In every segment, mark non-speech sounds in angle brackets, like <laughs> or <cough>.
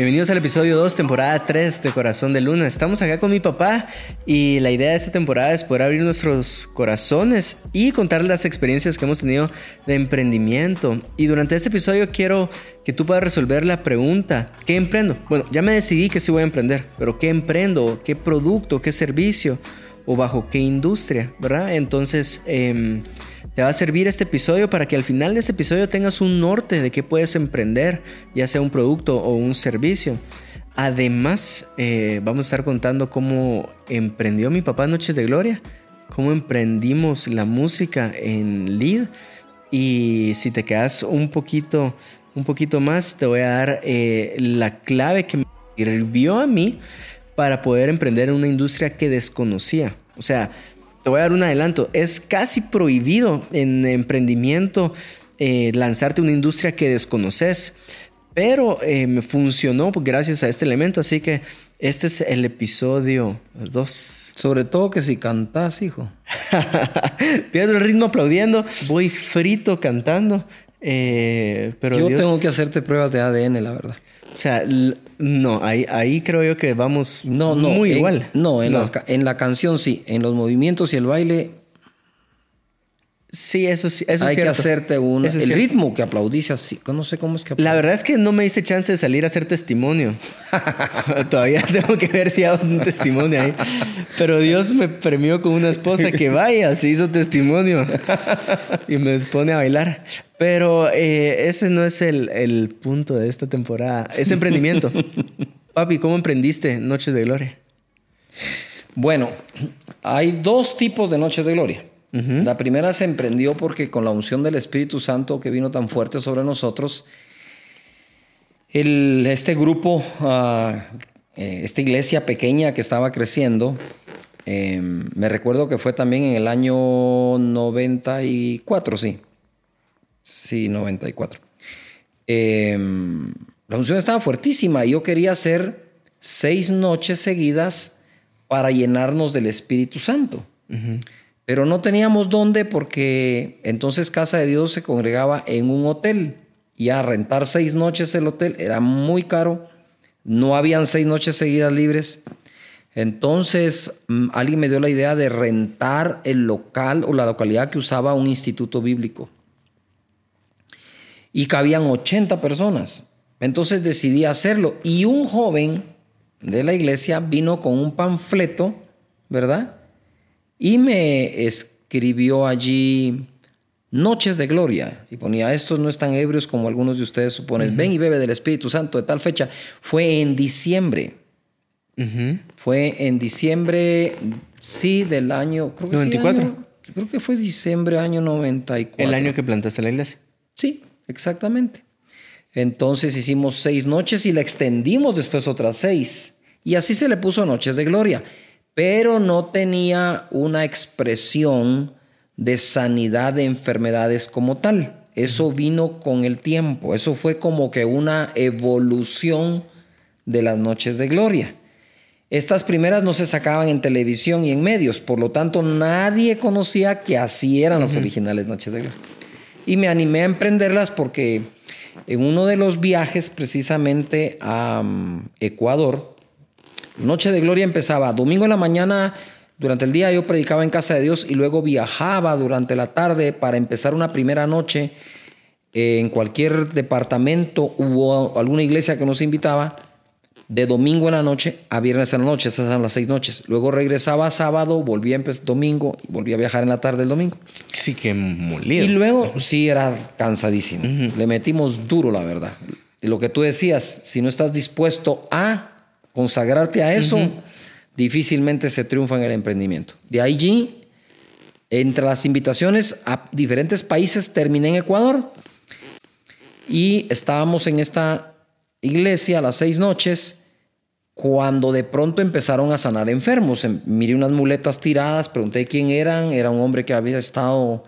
Bienvenidos al episodio 2, temporada 3 de Corazón de Luna. Estamos acá con mi papá y la idea de esta temporada es poder abrir nuestros corazones y contar las experiencias que hemos tenido de emprendimiento. Y durante este episodio quiero que tú puedas resolver la pregunta, ¿qué emprendo? Bueno, ya me decidí que sí voy a emprender, pero ¿qué emprendo? ¿Qué producto? ¿Qué servicio? ¿O bajo qué industria? ¿Verdad? Entonces... Eh, te va a servir este episodio para que al final de este episodio tengas un norte de qué puedes emprender, ya sea un producto o un servicio. Además, eh, vamos a estar contando cómo emprendió mi papá Noches de Gloria, cómo emprendimos la música en lead y si te quedas un poquito, un poquito más, te voy a dar eh, la clave que me sirvió a mí para poder emprender en una industria que desconocía. O sea, te voy a dar un adelanto, es casi prohibido en emprendimiento eh, lanzarte una industria que desconoces, pero eh, me funcionó gracias a este elemento, así que este es el episodio 2. Sobre todo que si cantas, hijo. <laughs> Pierdo el ritmo aplaudiendo, voy frito cantando. Eh, pero yo tengo que hacerte pruebas de ADN, la verdad. O sea, no, ahí, ahí creo yo que vamos no, no, muy igual. No, en, La, en la canción sí, en los movimientos y el baile Sí, eso sí. Eso Hay que hacerte un. el ritmo que aplaudís así. No sé cómo es que La verdad es que no me diste chance de salir a hacer testimonio. <laughs> Todavía tengo que ver si hago un testimonio ahí. Pero Dios me premió con una esposa que vaya, se hizo testimonio. y me pone a bailar. Pero eh, ese no es el, el punto de esta temporada. Es emprendimiento. <laughs> Papi, ¿cómo emprendiste Noches de Gloria? Bueno, hay dos tipos de Noches de Gloria. La primera se emprendió porque con la unción del Espíritu Santo que vino tan fuerte sobre nosotros, este grupo, ah, eh, esta iglesia pequeña que estaba creciendo, em, me recuerdo que fue también en el año 94, sí. Sí, 94. Em, la unción estaba fuertísima y yo quería hacer seis noches seguidas para llenarnos del Espíritu Santo. Pero no teníamos dónde porque entonces Casa de Dios se congregaba en un hotel y a rentar seis noches el hotel era muy caro. No habían seis noches seguidas libres. Entonces mm, alguien me dio la idea de rentar el local o la localidad que usaba un instituto bíblico. Y cabían 80 personas. Entonces decidí hacerlo. Y un joven de la iglesia vino con un panfleto, ¿verdad? Y me escribió allí Noches de Gloria y ponía, estos no están ebrios como algunos de ustedes suponen, ven y bebe del Espíritu Santo de tal fecha. Fue en diciembre. Fue en diciembre, sí, del año, creo que 94. creo que fue diciembre año 94. El año que plantaste la iglesia. Sí, exactamente. Entonces hicimos seis noches y la extendimos después otras seis. Y así se le puso Noches de Gloria pero no tenía una expresión de sanidad de enfermedades como tal. Eso vino con el tiempo, eso fue como que una evolución de las noches de gloria. Estas primeras no se sacaban en televisión y en medios, por lo tanto nadie conocía que así eran las originales noches de gloria. Y me animé a emprenderlas porque en uno de los viajes precisamente a mm, Ecuador, Noche de Gloria empezaba domingo en la mañana, durante el día yo predicaba en casa de Dios y luego viajaba durante la tarde para empezar una primera noche en cualquier departamento o alguna iglesia que nos invitaba, de domingo en la noche a viernes en la noche, esas eran las seis noches. Luego regresaba sábado, volvía a empezar domingo y volvía a viajar en la tarde el domingo. Sí, que molido. Y luego sí era cansadísimo. Le metimos duro, la verdad. Y lo que tú decías, si no estás dispuesto a consagrarte a eso, difícilmente se triunfa en el emprendimiento. De allí, entre las invitaciones a diferentes países, terminé en Ecuador y estábamos en esta iglesia las seis noches cuando de pronto empezaron a sanar enfermos. Em, miré unas muletas tiradas, pregunté quién eran, era un hombre que había estado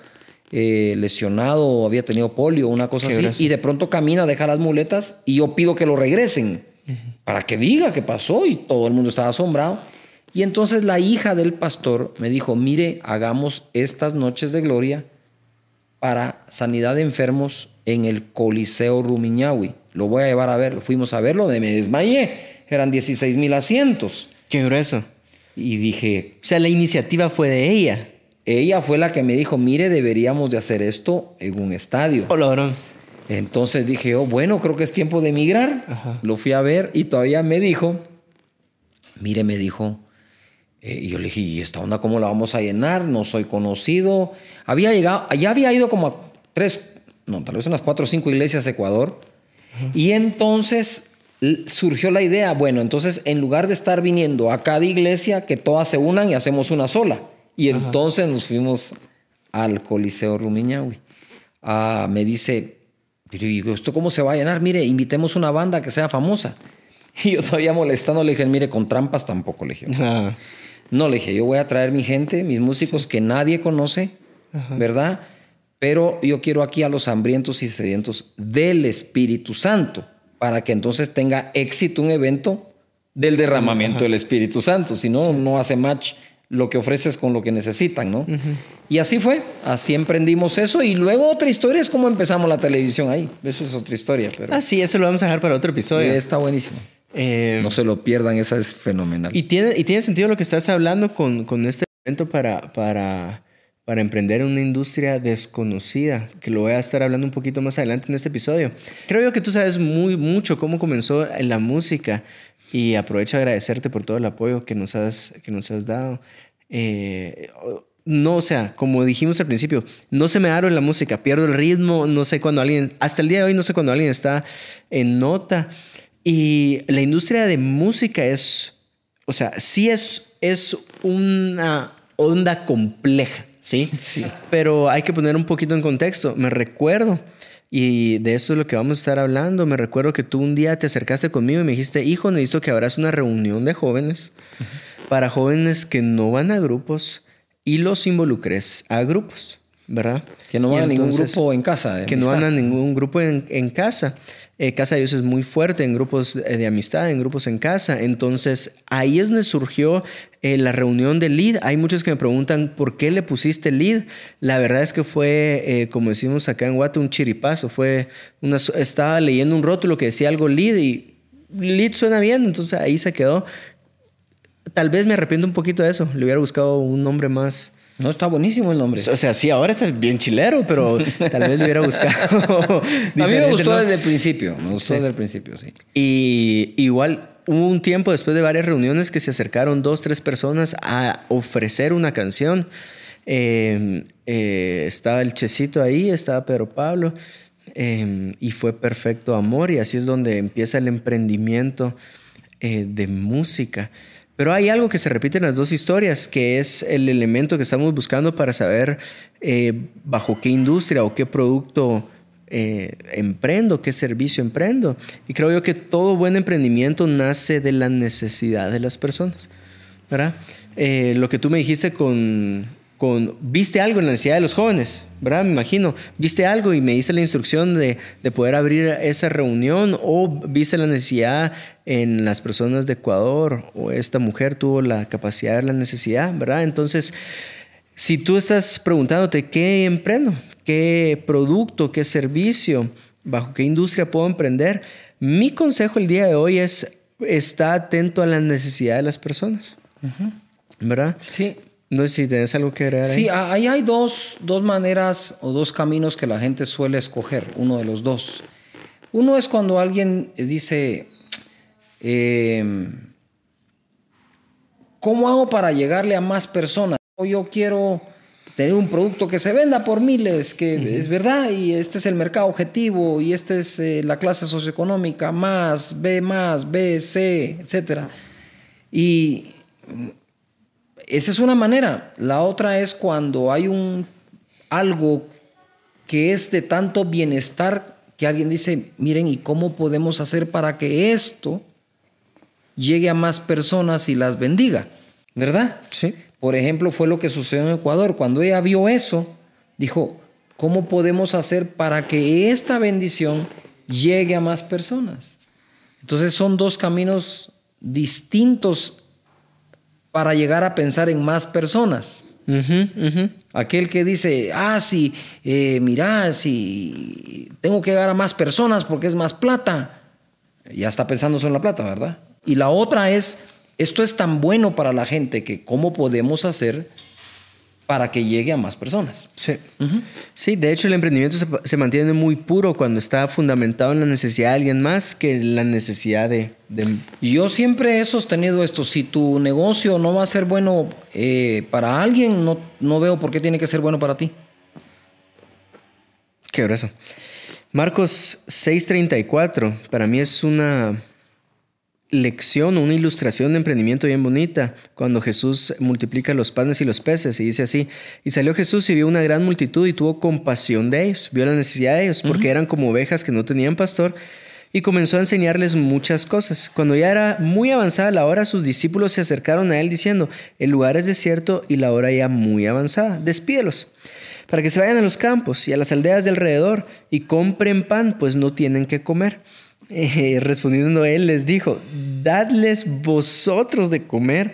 eh, lesionado o había tenido polio, una cosa así, y de pronto camina, deja las muletas y yo pido que lo regresen para que diga qué pasó y todo el mundo estaba asombrado. Y entonces la hija del pastor me dijo, mire, hagamos estas noches de gloria para sanidad de enfermos en el Coliseo Rumiñahui. lo voy a llevar a ver. Fuimos a verlo, me desmayé. Eran 16 mil asientos. Qué grueso. Y dije... O sea, la iniciativa fue de ella. Ella fue la que me dijo, mire, deberíamos de hacer esto en un estadio. Olorón. Entonces dije, oh, bueno, creo que es tiempo de emigrar. Lo fui a ver y todavía me dijo, mire, me dijo, eh, y yo le dije, ¿y esta onda cómo la vamos a llenar? No soy conocido. Había llegado, ya había ido como a tres, no, tal vez unas cuatro o cinco iglesias de Ecuador. Y entonces surgió la idea, bueno, entonces en lugar de estar viniendo a cada iglesia, que todas se unan y hacemos una sola. Y entonces nos fuimos al Coliseo Rumiñahui. Ah, me dice, pero digo, ¿esto cómo se va a llenar? Mire, invitemos una banda que sea famosa. <laughs> Y yo todavía molestando le dije, mire, con trampas tampoco le dije. <laughs> No, le dije, yo voy a traer mi gente, mis músicos que nadie conoce, ¿verdad? Pero yo quiero aquí a los hambrientos y sedientos del Espíritu Santo, para que entonces tenga éxito un evento del derramamiento del Espíritu Santo. Si no, no hace match lo que ofreces con lo que necesitan, ¿no? Y así fue, así emprendimos eso y luego otra historia es cómo empezamos la televisión ahí. Eso es otra historia. Pero... Ah, sí, eso lo vamos a dejar para otro episodio. Está buenísimo. Eh, no se lo pierdan, esa es fenomenal. Y tiene, y tiene sentido lo que estás hablando con, con este evento para, para, para emprender una industria desconocida, que lo voy a estar hablando un poquito más adelante en este episodio. Creo yo que tú sabes muy mucho cómo comenzó la música y aprovecho a agradecerte por todo el apoyo que nos has, que nos has dado. Eh, no, o sea, como dijimos al principio, no se me aro en la música, pierdo el ritmo, no sé cuando alguien, hasta el día de hoy no sé cuando alguien está en nota. Y la industria de música es, o sea, sí es, es una onda compleja, ¿sí? Sí. Pero hay que poner un poquito en contexto. Me recuerdo y de eso es lo que vamos a estar hablando. Me recuerdo que tú un día te acercaste conmigo y me dijiste, hijo, necesito que abras una reunión de jóvenes para jóvenes que no van a grupos y los involucres a grupos, ¿verdad? Que no van a ningún grupo en casa. Que no van a ningún grupo en, en casa. Eh, casa de Dios es muy fuerte en grupos de amistad, en grupos en casa. Entonces ahí es donde surgió eh, la reunión de lead. Hay muchos que me preguntan por qué le pusiste lead. La verdad es que fue, eh, como decimos acá en Guate, un chiripazo. Fue una, estaba leyendo un rótulo que decía algo lead y lead suena bien, entonces ahí se quedó. Tal vez me arrepiento un poquito de eso. Le hubiera buscado un nombre más no, está buenísimo el nombre. O sea, sí, ahora es bien chilero, pero <laughs> tal vez lo hubiera buscado. a mí me gustó desde el principio, me gustó desde el principio, sí. Y igual hubo un tiempo después de varias reuniones que se acercaron dos, tres personas a ofrecer una canción. Em, eh, estaba el Checito ahí, estaba Pedro Pablo, em, y fue Perfecto Amor, y así es donde empieza el emprendimiento eh, de música. Pero hay algo que se repite en las dos historias, que es el elemento que estamos buscando para saber eh, bajo qué industria o qué producto eh, emprendo, qué servicio emprendo. Y creo yo que todo buen emprendimiento nace de la necesidad de las personas. ¿verdad? Eh, lo que tú me dijiste con viste algo en la necesidad de los jóvenes, ¿verdad? Me imagino, viste algo y me hice la instrucción de, poder abrir esa reunión o viste la necesidad en las personas de Ecuador o esta mujer tuvo la capacidad de la necesidad, ¿verdad? Entonces, si tú estás preguntándote qué emprendo, qué producto, qué servicio, bajo qué industria puedo emprender, mi consejo el día de hoy es estar atento a la necesidad de las personas. ¿Verdad? Sí. No sé si tienes algo que agregar. Sí, ahí hay dos, maneras o dos caminos que la gente suele escoger, uno de los dos. Uno es cuando alguien dice, em, ¿cómo hago para llegarle a más personas? O yo quiero tener un producto que se venda por miles, que es verdad, y este es el mercado objetivo, y esta es eh, la clase socioeconómica, más, B más, B, C, etc. Y esa es una manera. La otra es cuando hay un algo que es de tanto bienestar que alguien dice, miren, ¿y cómo podemos hacer para que esto llegue a más personas y las bendiga? ¿Verdad? Sí. Por ejemplo, fue lo que sucedió en Ecuador. Cuando ella vio eso, dijo, ¿cómo podemos hacer para que esta bendición llegue a más personas? Entonces son dos caminos distintos para llegar a pensar en más personas. Aquel que dice, ah, sí, eh, mira, si tengo que llegar a más personas porque es más plata. Ya está pensando solo en la plata, ¿verdad? Y la otra es, esto es tan bueno para la gente que cómo podemos hacer para que llegue a más personas. Sí. Sí, de hecho el emprendimiento se, mantiene muy puro cuando está fundamentado en la necesidad de alguien más que la necesidad de... Yo siempre he sostenido esto, si tu negocio no va a ser bueno eh, para alguien, no, no veo por qué tiene que ser bueno para ti. Qué grueso. Marcos 6:34, para mí es una lección, una ilustración de emprendimiento bien bonita, cuando Jesús multiplica los panes y los peces, y dice así, y salió Jesús y vio una gran multitud y tuvo compasión de ellos, vio la necesidad de ellos, porque eran como ovejas que no tenían pastor, y comenzó a enseñarles muchas cosas. Cuando ya era muy avanzada la hora, sus discípulos se acercaron a él diciendo, el lugar es desierto y la hora ya muy avanzada, despídelos para que se vayan a los campos y a las aldeas de alrededor y compren pan, pues no tienen que comer. Eh, respondiendo él les dijo, dadles vosotros de comer.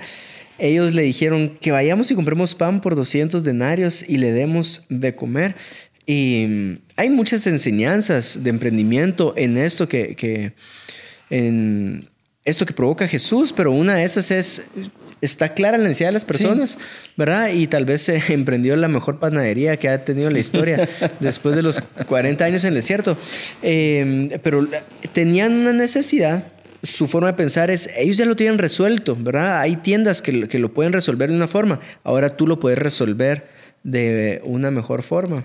Ellos le dijeron que vayamos y compremos pan por 200 denarios y le demos de comer. Y mm, hay muchas enseñanzas de emprendimiento en esto que, que en esto que provoca Jesús, pero una de esas es está clara la necesidad de las personas, ¿verdad? Y tal vez se <laughs> emprendió la mejor panadería que ha tenido la historia <laughs> después de los 40 años en el desierto. Em, pero tenían una necesidad. Su forma de pensar es, ellos ya lo tienen resuelto, ¿verdad? Hay tiendas que, que lo pueden resolver de una forma. Ahora tú lo puedes resolver de una mejor forma.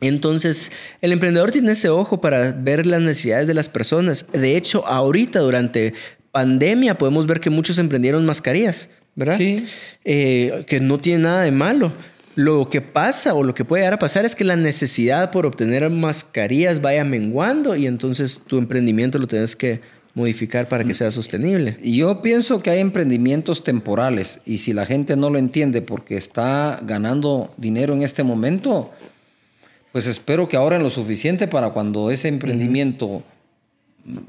Entonces, el emprendedor tiene ese ojo para ver las necesidades de las personas. De hecho, ahorita durante pandemia podemos ver que muchos emprendieron mascarillas, ¿verdad? Sí. Eh, que no tiene nada de malo. Lo que pasa o lo que puede llegar a pasar es que la necesidad por obtener mascarillas vaya menguando y entonces tu emprendimiento lo tienes que modificar para que sea sostenible. Yo pienso que hay emprendimientos temporales y si la gente no lo entiende porque está ganando dinero en este momento, pues espero que ahorren lo suficiente para cuando ese emprendimiento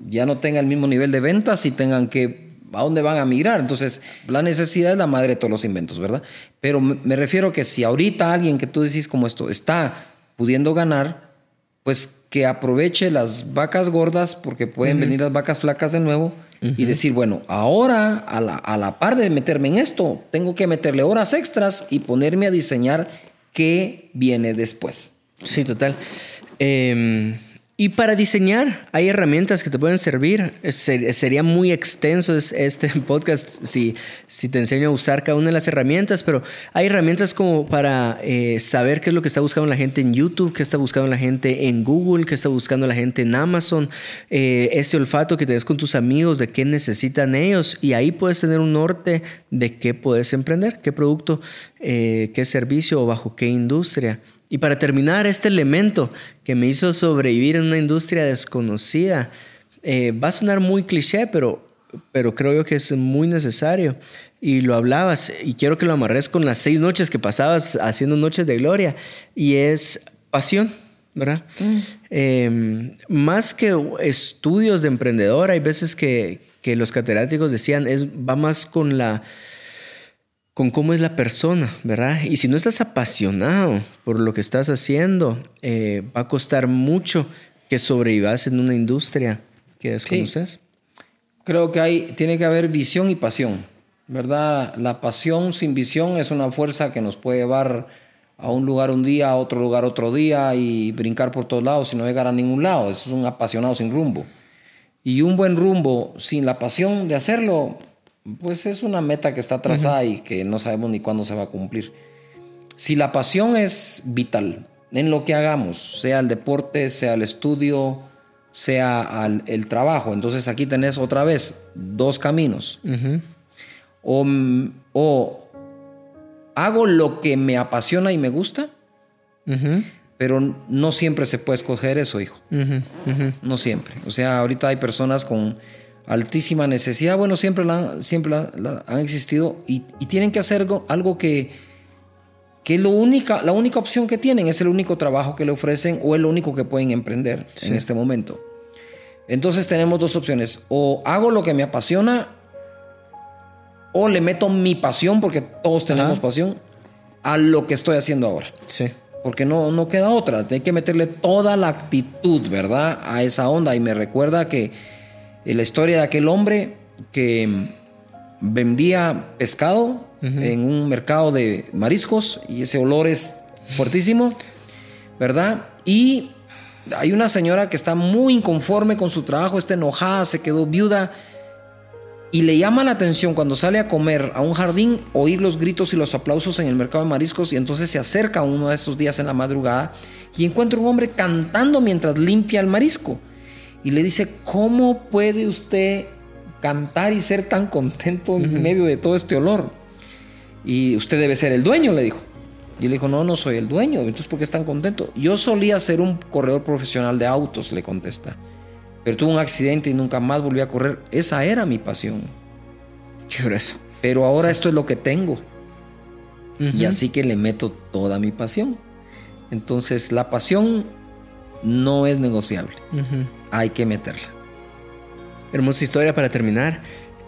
ya no tengan el mismo nivel de ventas y tengan que a dónde van a migrar. Entonces, la necesidad es la madre de todos los inventos, ¿verdad? Pero me refiero que si ahorita alguien que tú decís como esto está pudiendo ganar, pues que aproveche las vacas gordas porque pueden venir las vacas flacas de nuevo y decir, bueno, ahora a la, a la par de meterme en esto, tengo que meterle horas extras y ponerme a diseñar qué viene después. Sí, total. Eh, y para diseñar hay herramientas que te pueden servir. sería muy extenso este <laughs> podcast si, te enseño a usar cada una de las herramientas, pero hay herramientas como para eh, saber qué es lo que está buscando la gente en YouTube, qué está buscando la gente en Google, qué está buscando la gente en Amazon, eh, ese olfato que te con tus amigos de qué necesitan ellos y ahí puedes tener un norte de qué puedes emprender, qué producto, eh, qué servicio o bajo qué industria. Y para terminar, este elemento que me hizo sobrevivir en una industria desconocida, eh, va a sonar muy cliché, pero, pero creo yo que es muy necesario. Y lo hablabas, y quiero que lo amarres con las seis noches que pasabas haciendo noches de gloria, y es pasión. ¿verdad? Mm. Em, más que estudios de emprendedor, hay veces que, que los catedráticos decían, es, va más con la con cómo es la persona, ¿verdad? Y si no estás apasionado por lo que estás haciendo, eh, va a costar mucho que sobrevivas en una industria que desconoces. Creo que hay, tiene que haber visión y pasión, ¿verdad? La pasión sin visión es una fuerza que nos puede llevar a un lugar un día, a otro lugar otro día y brincar por todos lados y no llegar a ningún lado. Es un apasionado sin rumbo. Y un buen rumbo sin la pasión de hacerlo pues es una meta que está trazada y que no sabemos ni cuándo se va a cumplir. Si la pasión es vital en lo que hagamos, sea el deporte, sea el estudio, sea el trabajo, entonces aquí tenés otra vez dos caminos. o, hago lo que me apasiona y me gusta, pero no siempre se puede escoger eso, hijo. No siempre. O sea, ahorita hay personas con altísima necesidad, bueno, siempre, la, siempre han existido y, tienen que hacer algo, que, que lo única, la única opción que tienen, es el único trabajo que le ofrecen o el único que pueden emprender en este momento. Entonces tenemos dos opciones, o hago lo que me apasiona o le meto mi pasión, porque todos tenemos pasión, a lo que estoy haciendo ahora. Sí. Porque no, no queda otra. Hay que meterle toda la actitud, ¿verdad? A esa onda. Y me recuerda que la historia de aquel hombre que vendía pescado en un mercado de mariscos y ese olor es fuertísimo, ¿verdad? Y hay una señora que está muy inconforme con su trabajo, está enojada, se quedó viuda y le llama la atención cuando sale a comer a un jardín oír los gritos y los aplausos en el mercado de mariscos y entonces se acerca uno de esos días en la madrugada y encuentra un hombre cantando mientras limpia el marisco y le dice, ¿cómo puede usted cantar y ser tan contento en medio de todo este olor? Y usted debe ser el dueño, le dijo. Y le dijo, no, no soy el dueño, entonces ¿por qué es tan contento? Yo solía ser un corredor profesional de autos, le contesta pero tuve un accidente y nunca más volví a correr. Esa era mi pasión. Qué grueso. Pero ahora esto es lo que tengo. Y así que le meto toda mi pasión. Entonces la pasión no es negociable. Hay que meterla. Hermosa historia para terminar.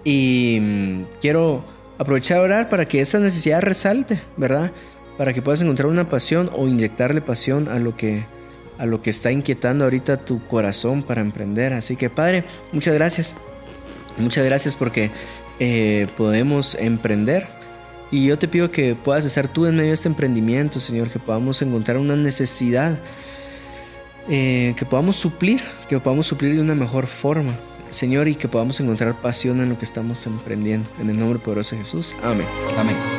Y mm, quiero aprovechar a orar para que esa necesidad resalte, ¿verdad? Para que puedas encontrar una pasión o inyectarle pasión a lo que a lo que está inquietando ahorita tu corazón para emprender. Así que Padre, muchas gracias. Muchas gracias porque eh, podemos emprender. Y yo te pido que puedas estar tú en medio de este emprendimiento, Señor, que podamos encontrar una necesidad, eh, que podamos suplir, que podamos suplir de una mejor forma, Señor, y que podamos encontrar pasión en lo que estamos emprendiendo. En el nombre poderoso de Jesús. Amén. Amén.